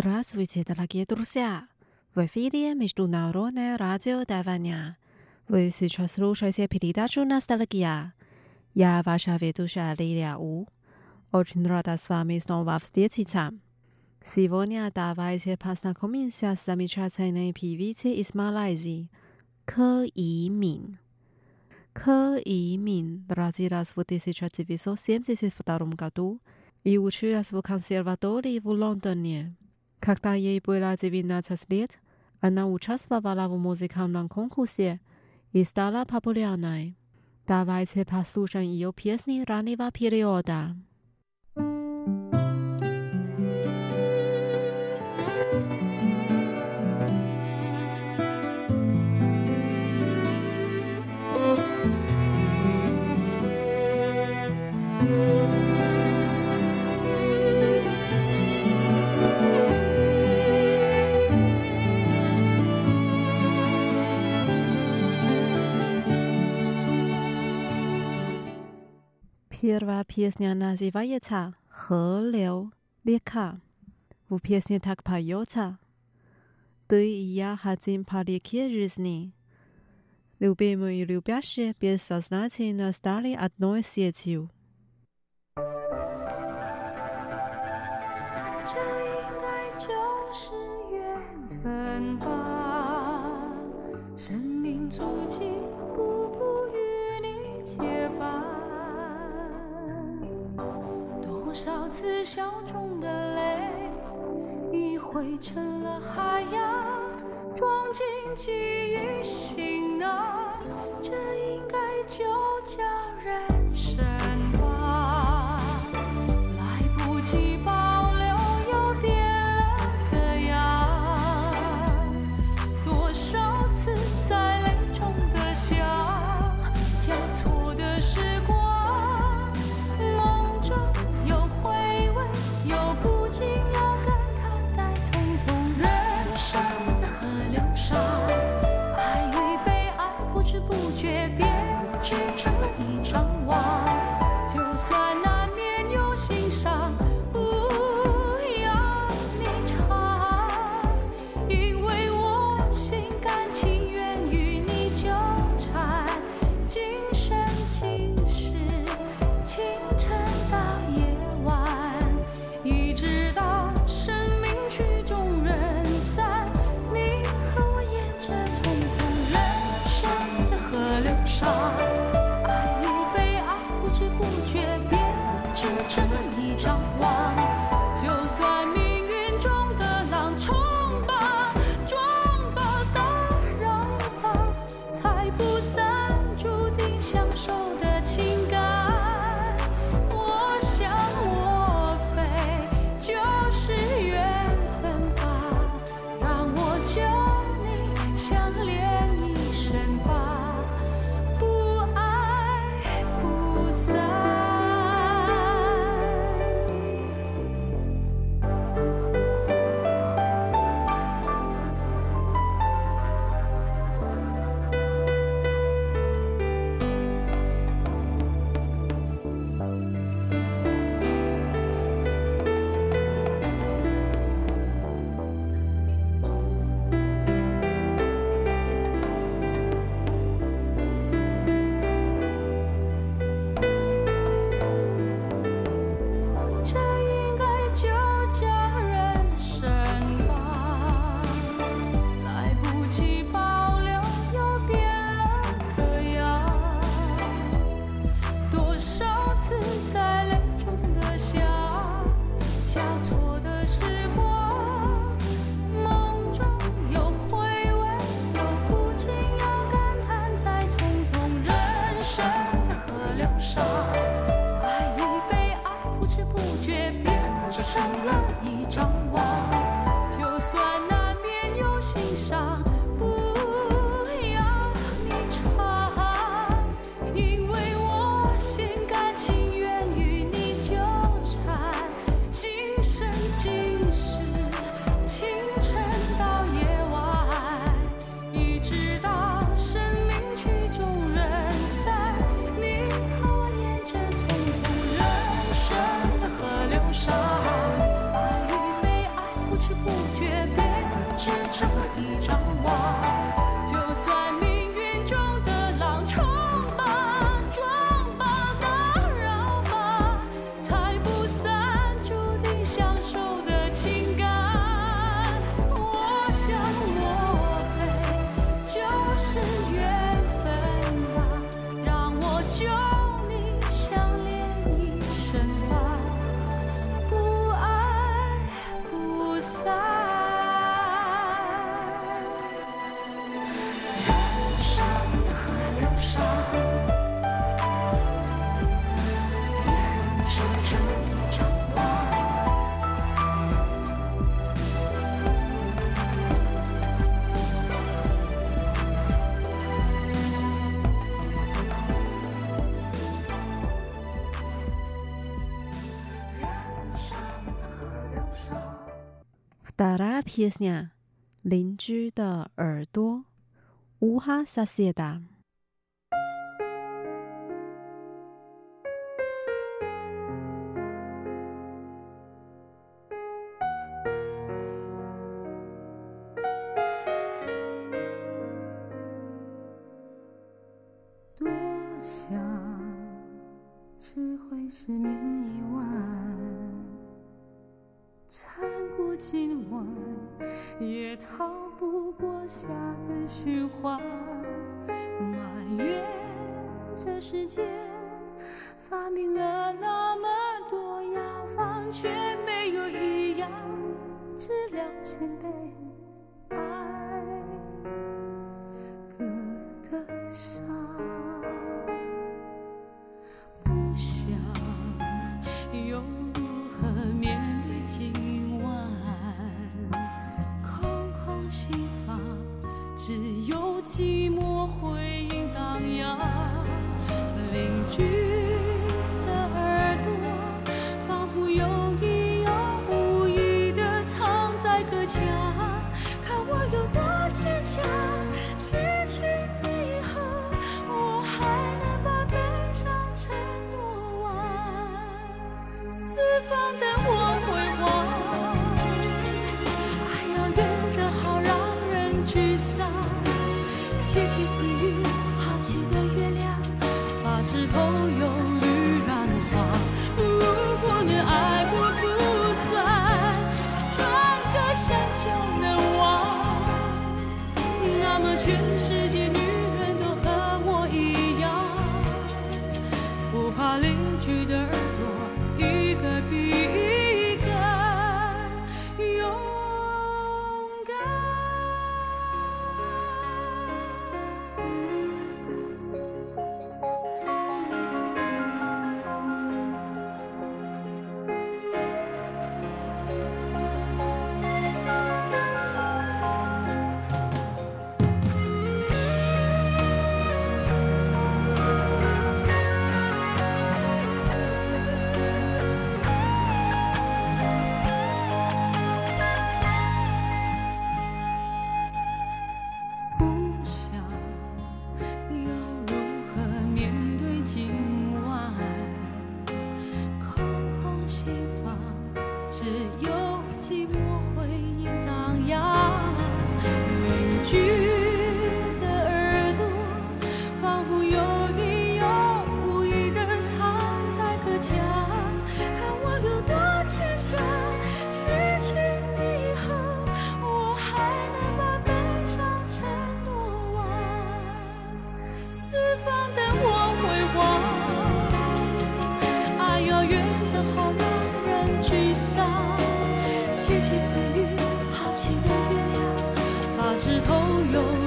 Здравствуйте, дорогие друзья! В эфире Международное радио Тайваня. Вы сейчас слушаете передачу «Ностальгия». Я ваша ведущая Лилия У. Очень рада с вами снова встретиться. Сегодня давайте познакомимся с замечательной певицей из Малайзии, Ke Yimin. Ke Yimin родилась в 1972 году и училась в консерватории в Лондоне. Когда ей было 19 лет, она участвовала в музыкальном конкурсе и стала популярной. Давайте послушаем ее песни раннего периода. Pierwsza песня называется się He Liu Lieka. W pieśni поется. Ты и я хотим по реке жизни. Любимые и любящие бессознательно стали одной сетью. Thank you. 多少次笑中的泪，已汇成了海洋，装进记忆行囊，这应该就叫人生。成了一张。Sara piesnya，邻居的耳朵。Uha sasieda。今晚也逃不过下个循环，埋怨这世界发明了那么多药方，却没有一样治疗前辈。窃窃私语好奇的月亮把枝头用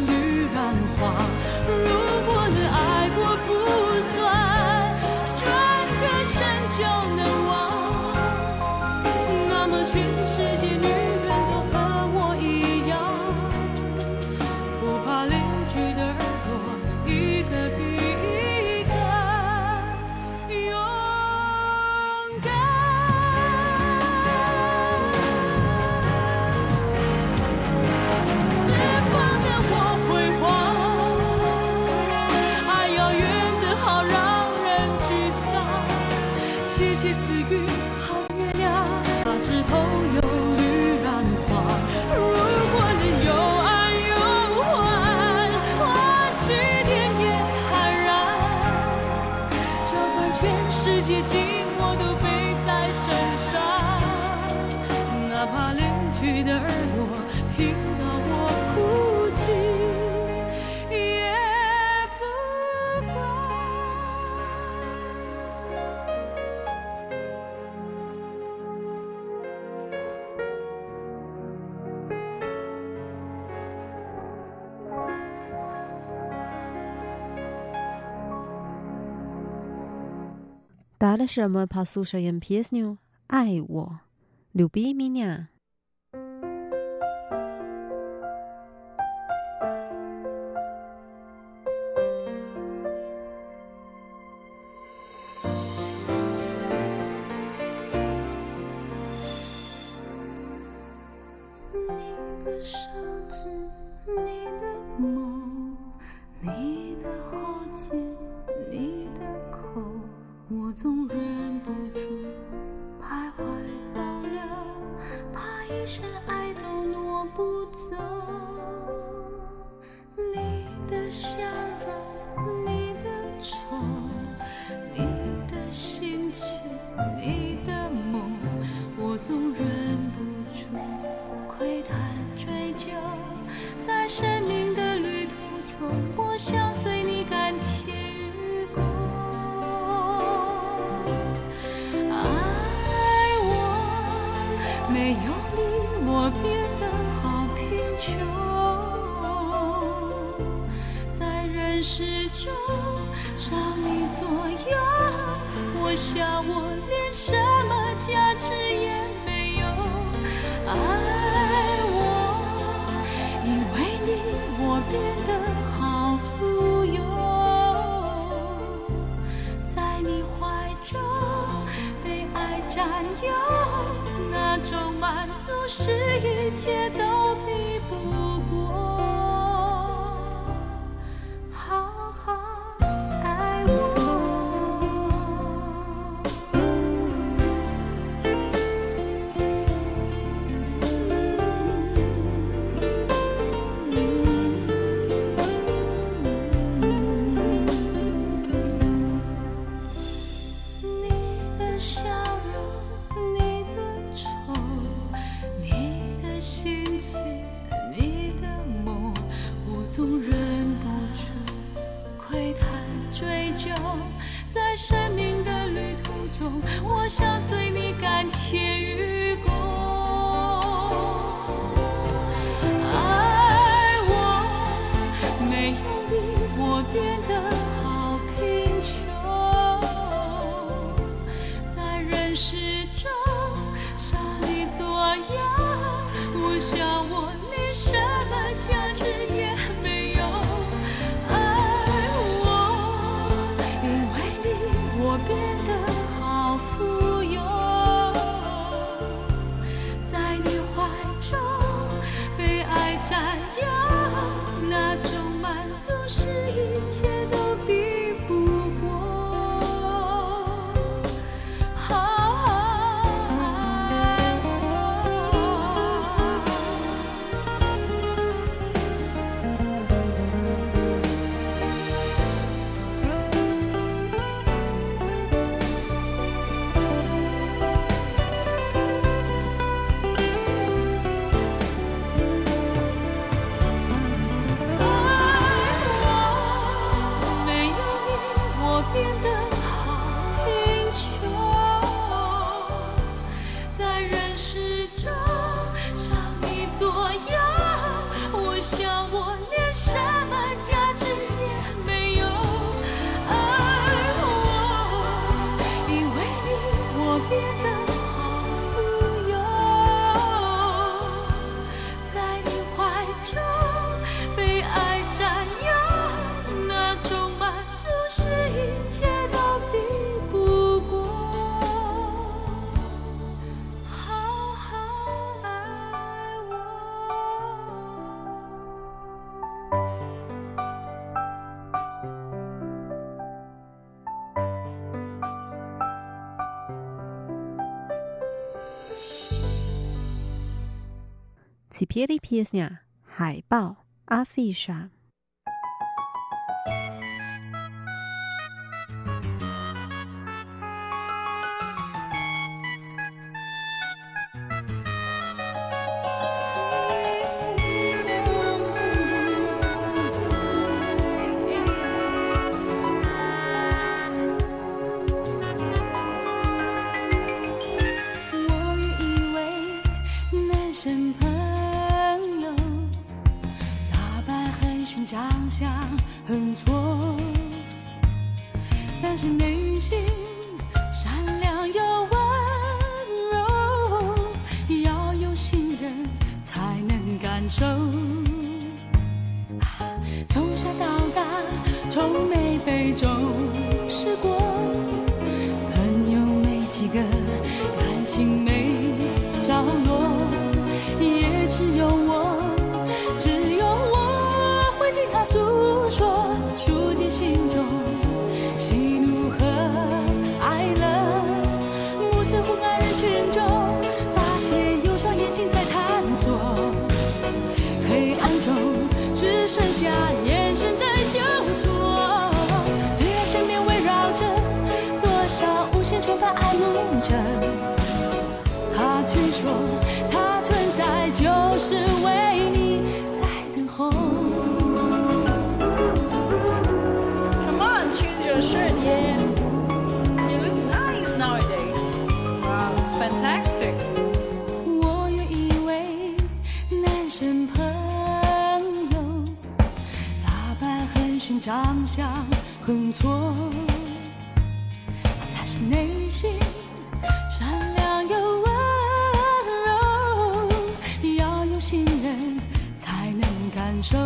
시시쓰기 达了什么怕宿舍人 ps 你爱我。牛逼米妮笑笑容，你的愁，你的心情，你的梦，我总忍不住窥探追究。在生命的旅途中，我想随你甘甜。c i p i e r i p i e s n a 海报 a f i s h a 朋友，打扮很逊，长相很挫，但是内心善良又温柔，要有信任才能感受。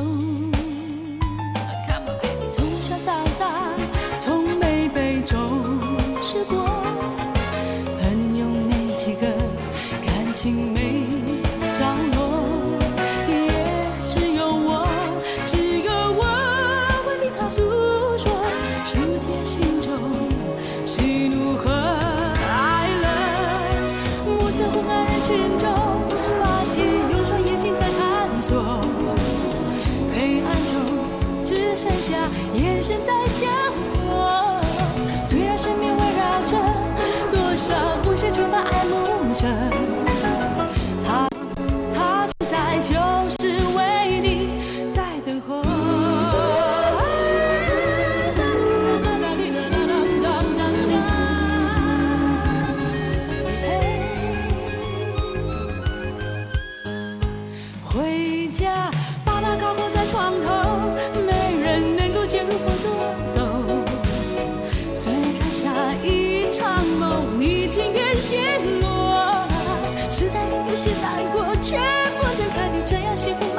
在。昏暗人群中，发现有双眼睛在探索。黑暗中只剩下眼神在交错。那一场梦，你情愿陷落，实在有些难过，却不曾看你这样幸福。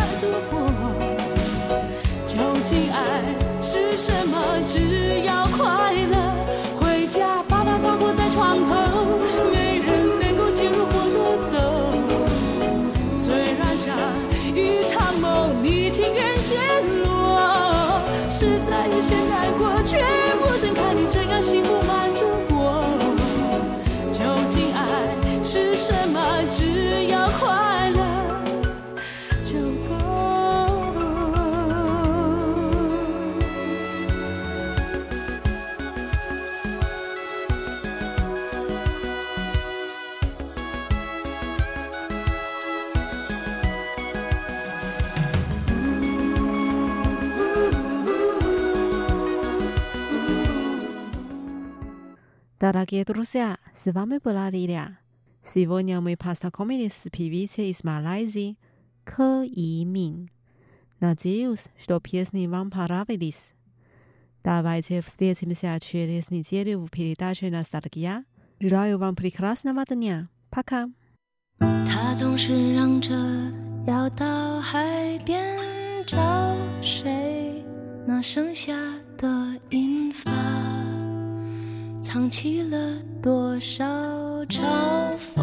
Дорогие друзья, с вами была Лилия. Сегодня мы познакомились с певицей из Малайзии К Имин. Надеюсь, что песни вам понравились. Давайте встретимся через неделю в передаче «Ностальгия». Желаю вам прекрасного дня. Пока. 他总是嚷着要到海边找谁，那剩下的银 发，藏起了多少嘲讽。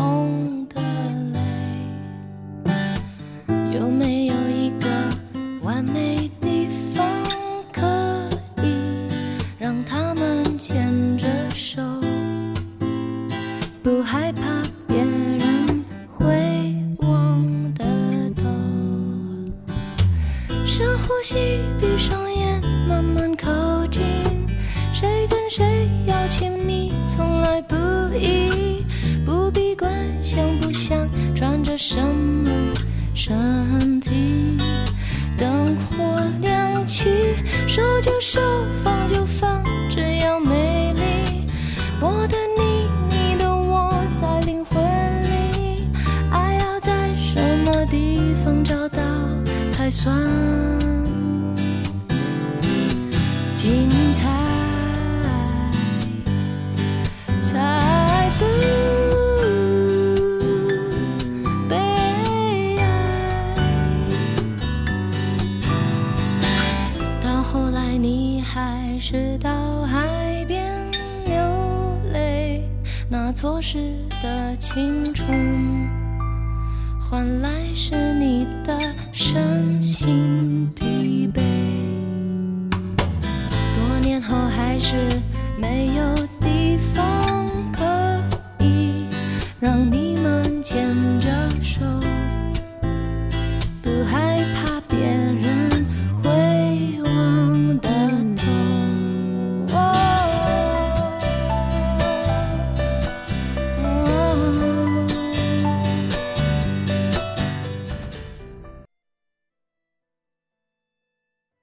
什么身体。灯火亮起，手就手，放就放，只要美丽。我的你，你的我，在灵魂里，爱要在什么地方找到才算昨日的青春，换来是你的身心疲惫。多年后还是没有。